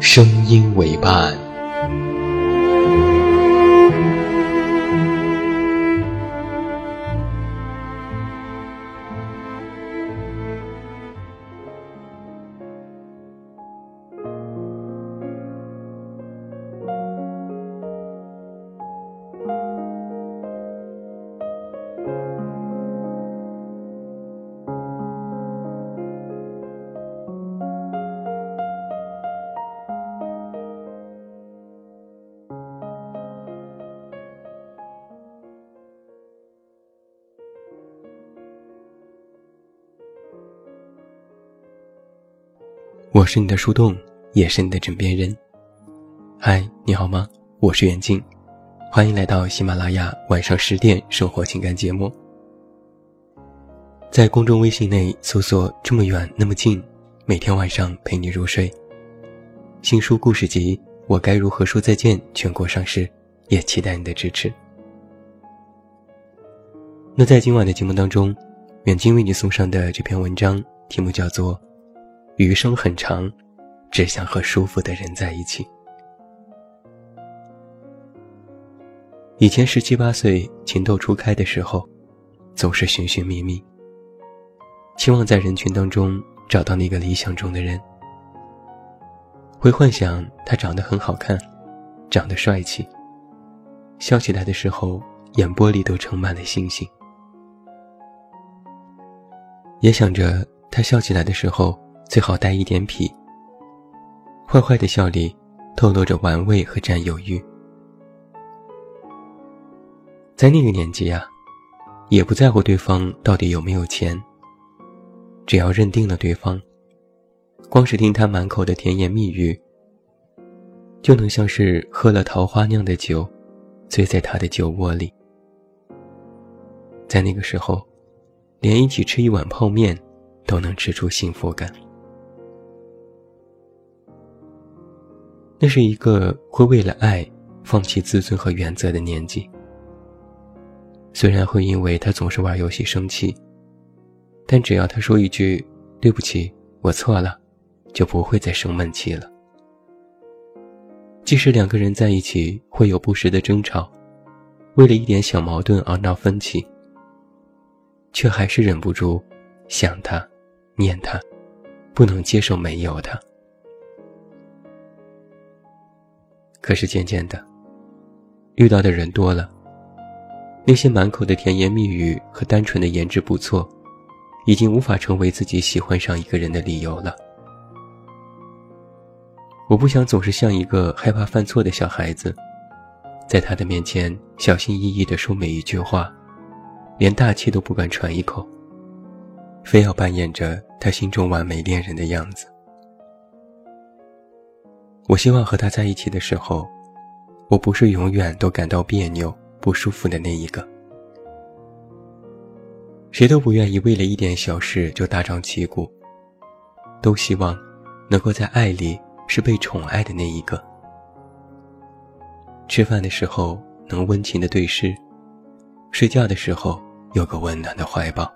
声音为伴。我是你的树洞，也是你的枕边人。嗨，你好吗？我是袁静，欢迎来到喜马拉雅晚上十点生活情感节目。在公众微信内搜索“这么远那么近”，每天晚上陪你入睡。新书故事集《我该如何说再见》全国上市，也期待你的支持。那在今晚的节目当中，远近为你送上的这篇文章题目叫做。余生很长，只想和舒服的人在一起。以前十七八岁情窦初开的时候，总是寻寻觅觅，期望在人群当中找到那个理想中的人。会幻想他长得很好看，长得帅气，笑起来的时候眼波里都盛满了星星。也想着他笑起来的时候。最好带一点痞，坏坏的笑里透露着玩味和占有欲。在那个年纪呀，也不在乎对方到底有没有钱，只要认定了对方，光是听他满口的甜言蜜语，就能像是喝了桃花酿的酒，醉在他的酒窝里。在那个时候，连一起吃一碗泡面，都能吃出幸福感。那是一个会为了爱放弃自尊和原则的年纪。虽然会因为他总是玩游戏生气，但只要他说一句“对不起，我错了”，就不会再生闷气了。即使两个人在一起会有不时的争吵，为了一点小矛盾而闹分歧，却还是忍不住想他、念他，不能接受没有他。可是渐渐的，遇到的人多了，那些满口的甜言蜜语和单纯的颜值不错，已经无法成为自己喜欢上一个人的理由了。我不想总是像一个害怕犯错的小孩子，在他的面前小心翼翼地说每一句话，连大气都不敢喘一口，非要扮演着他心中完美恋人的样子。我希望和他在一起的时候，我不是永远都感到别扭、不舒服的那一个。谁都不愿意为了一点小事就大张旗鼓，都希望能够在爱里是被宠爱的那一个。吃饭的时候能温情的对视，睡觉的时候有个温暖的怀抱。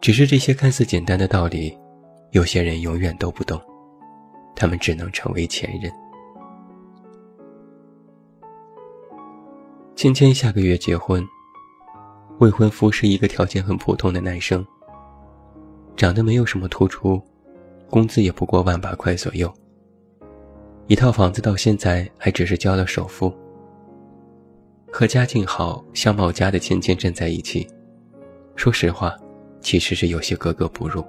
只是这些看似简单的道理。有些人永远都不懂，他们只能成为前任。芊芊下个月结婚，未婚夫是一个条件很普通的男生，长得没有什么突出，工资也不过万把块左右。一套房子到现在还只是交了首付。和家境好、相貌佳的芊芊站在一起，说实话，其实是有些格格不入。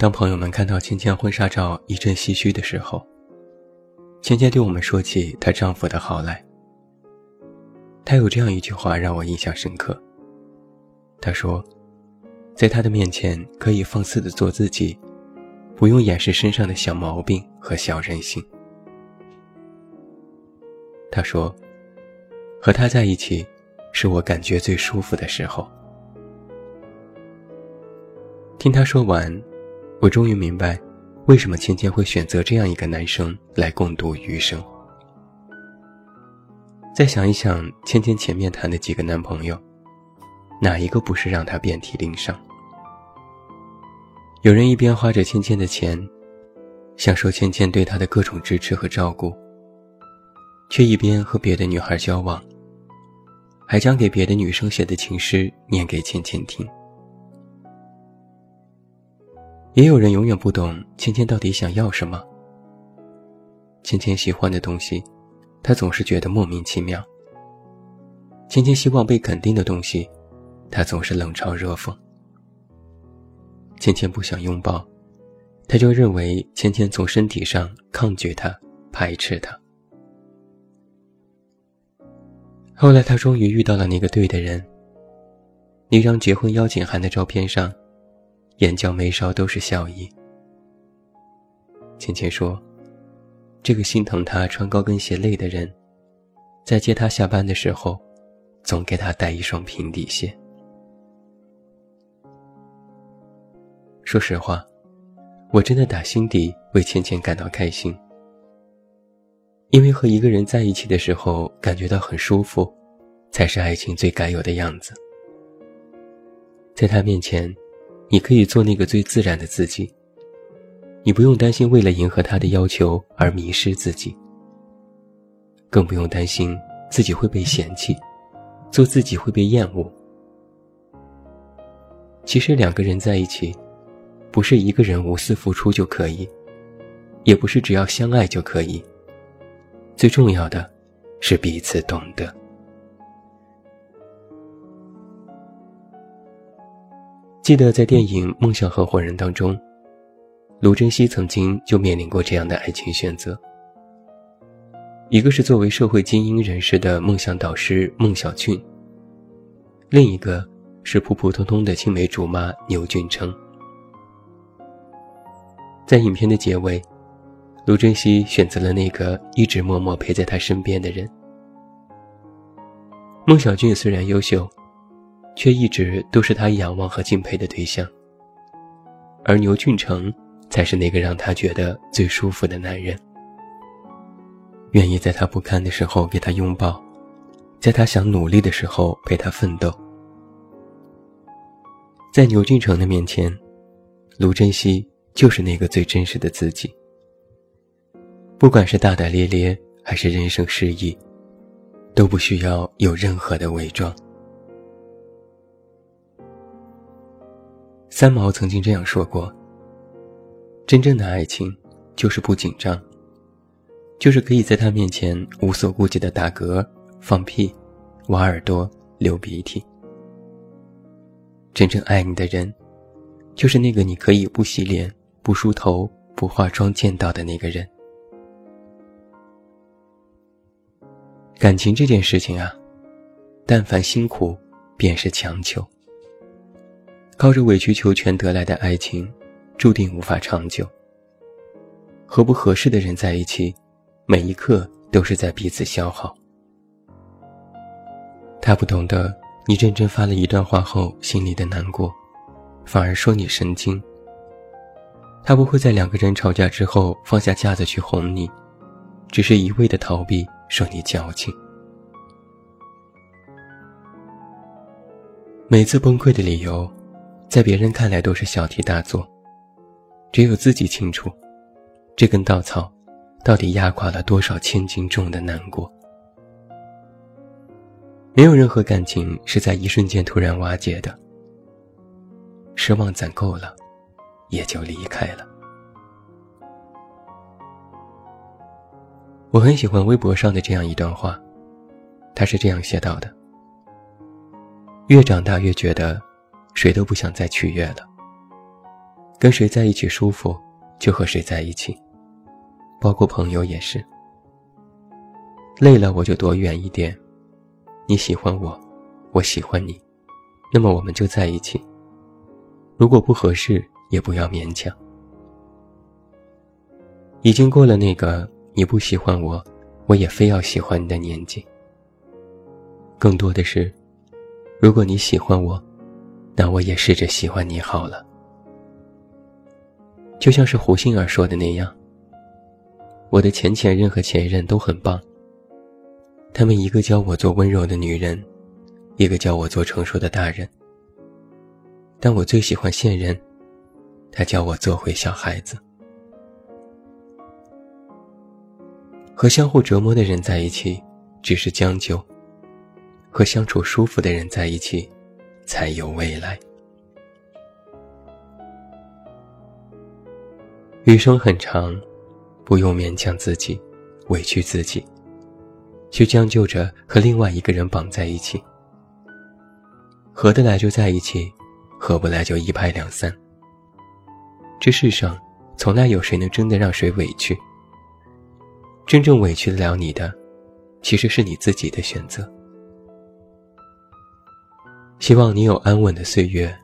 当朋友们看到芊芊婚纱照一阵唏嘘的时候，芊芊对我们说起她丈夫的好来。她有这样一句话让我印象深刻。她说，在他的面前可以放肆的做自己，不用掩饰身上的小毛病和小任性。她说：“和他在一起，是我感觉最舒服的时候。”听他说完，我终于明白，为什么芊芊会选择这样一个男生来共度余生。再想一想，芊芊前面谈的几个男朋友，哪一个不是让她遍体鳞伤？有人一边花着芊芊的钱，享受芊芊对他的各种支持和照顾。却一边和别的女孩交往，还将给别的女生写的情诗念给芊芊听。也有人永远不懂芊芊到底想要什么。芊芊喜欢的东西，他总是觉得莫名其妙。芊芊希望被肯定的东西，他总是冷嘲热讽。芊芊不想拥抱，他就认为芊芊从身体上抗拒他，排斥他。后来，他终于遇到了那个对的人。那张结婚邀请函的照片上，眼角眉梢都是笑意。芊芊说：“这个心疼她穿高跟鞋累的人，在接她下班的时候，总给她带一双平底鞋。”说实话，我真的打心底为芊芊感到开心。因为和一个人在一起的时候感觉到很舒服，才是爱情最该有的样子。在他面前，你可以做那个最自然的自己。你不用担心为了迎合他的要求而迷失自己，更不用担心自己会被嫌弃，做自己会被厌恶。其实两个人在一起，不是一个人无私付出就可以，也不是只要相爱就可以。最重要的，是彼此懂得。记得在电影《梦想合伙人》当中，卢珍熙曾经就面临过这样的爱情选择：一个是作为社会精英人士的梦想导师孟小俊，另一个是普普通通的青梅竹马牛俊成。在影片的结尾。卢珍熙选择了那个一直默默陪在他身边的人。孟小俊虽然优秀，却一直都是他仰望和敬佩的对象。而牛俊成才是那个让他觉得最舒服的男人，愿意在他不堪的时候给他拥抱，在他想努力的时候陪他奋斗。在牛俊成的面前，卢珍熙就是那个最真实的自己。不管是大大咧咧，还是人生失意，都不需要有任何的伪装。三毛曾经这样说过：“真正的爱情，就是不紧张，就是可以在他面前无所顾忌的打嗝、放屁、挖耳朵、流鼻涕。真正爱你的人，就是那个你可以不洗脸、不梳头、不化妆见到的那个人。”感情这件事情啊，但凡辛苦，便是强求。靠着委曲求全得来的爱情，注定无法长久。和不合适的人在一起，每一刻都是在彼此消耗。他不懂得你认真发了一段话后心里的难过，反而说你神经。他不会在两个人吵架之后放下架子去哄你，只是一味的逃避。说你矫情，每次崩溃的理由，在别人看来都是小题大做，只有自己清楚，这根稻草到底压垮了多少千斤重的难过。没有任何感情是在一瞬间突然瓦解的。失望攒够了，也就离开了。我很喜欢微博上的这样一段话，他是这样写到的：越长大越觉得，谁都不想再取悦了。跟谁在一起舒服，就和谁在一起，包括朋友也是。累了我就躲远一点，你喜欢我，我喜欢你，那么我们就在一起。如果不合适，也不要勉强。已经过了那个。你不喜欢我，我也非要喜欢你的年纪。更多的是，如果你喜欢我，那我也试着喜欢你好了。就像是胡杏儿说的那样，我的前前任和前任都很棒。他们一个教我做温柔的女人，一个教我做成熟的大人。但我最喜欢现任，他教我做回小孩子。和相互折磨的人在一起，只是将就；和相处舒服的人在一起，才有未来。余生很长，不用勉强自己，委屈自己，去将就着和另外一个人绑在一起。合得来就在一起，合不来就一拍两散。这世上，从来有谁能真的让谁委屈？真正委屈得了你的，其实是你自己的选择。希望你有安稳的岁月，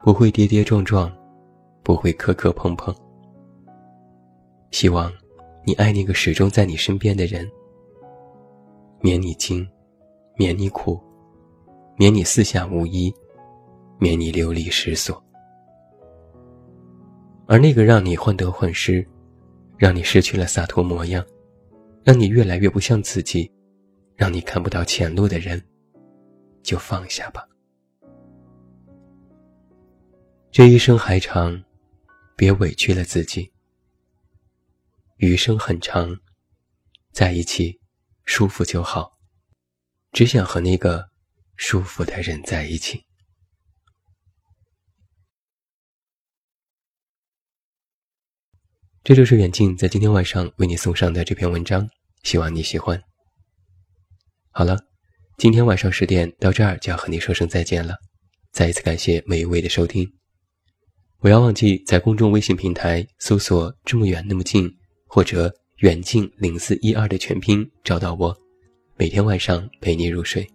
不会跌跌撞撞，不会磕磕碰碰。希望你爱那个始终在你身边的人，免你惊，免你苦，免你四下无依，免你流离失所。而那个让你患得患失。让你失去了洒脱模样，让你越来越不像自己，让你看不到前路的人，就放下吧。这一生还长，别委屈了自己。余生很长，在一起舒服就好，只想和那个舒服的人在一起。这就是远近在今天晚上为你送上的这篇文章，希望你喜欢。好了，今天晚上十点到这儿就要和你说声再见了，再一次感谢每一位的收听。不要忘记在公众微信平台搜索“这么远那么近”或者“远近零四一二”的全拼找到我，每天晚上陪你入睡。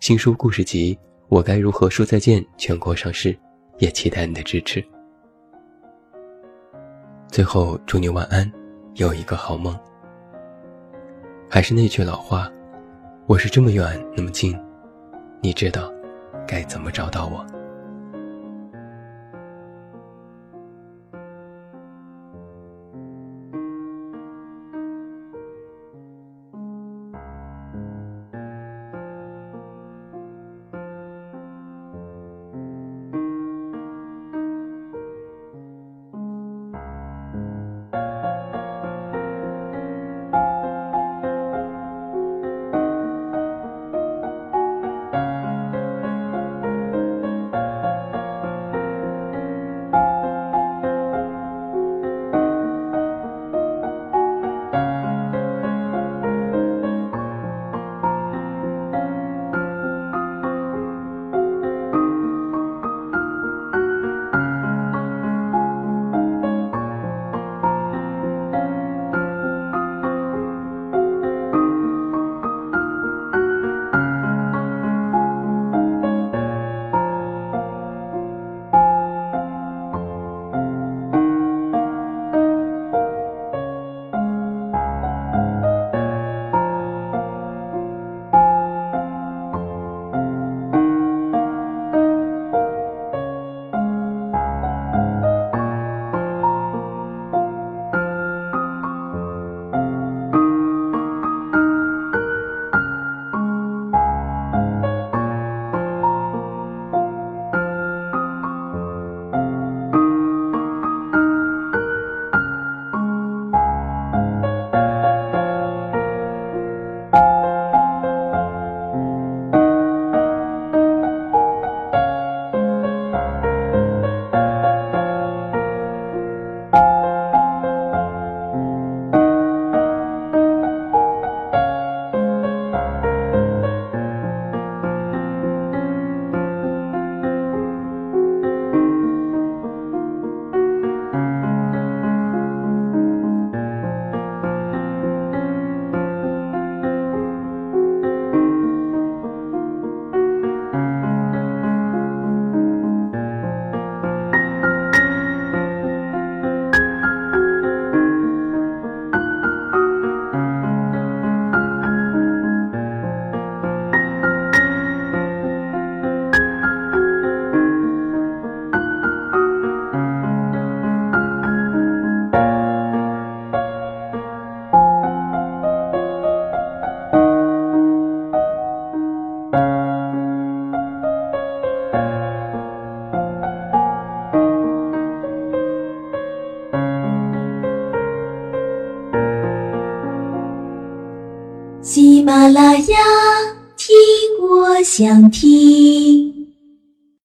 新书故事集《我该如何说再见》全国上市，也期待你的支持。最后，祝你晚安，有一个好梦。还是那句老话，我是这么远那么近，你知道该怎么找到我。想听。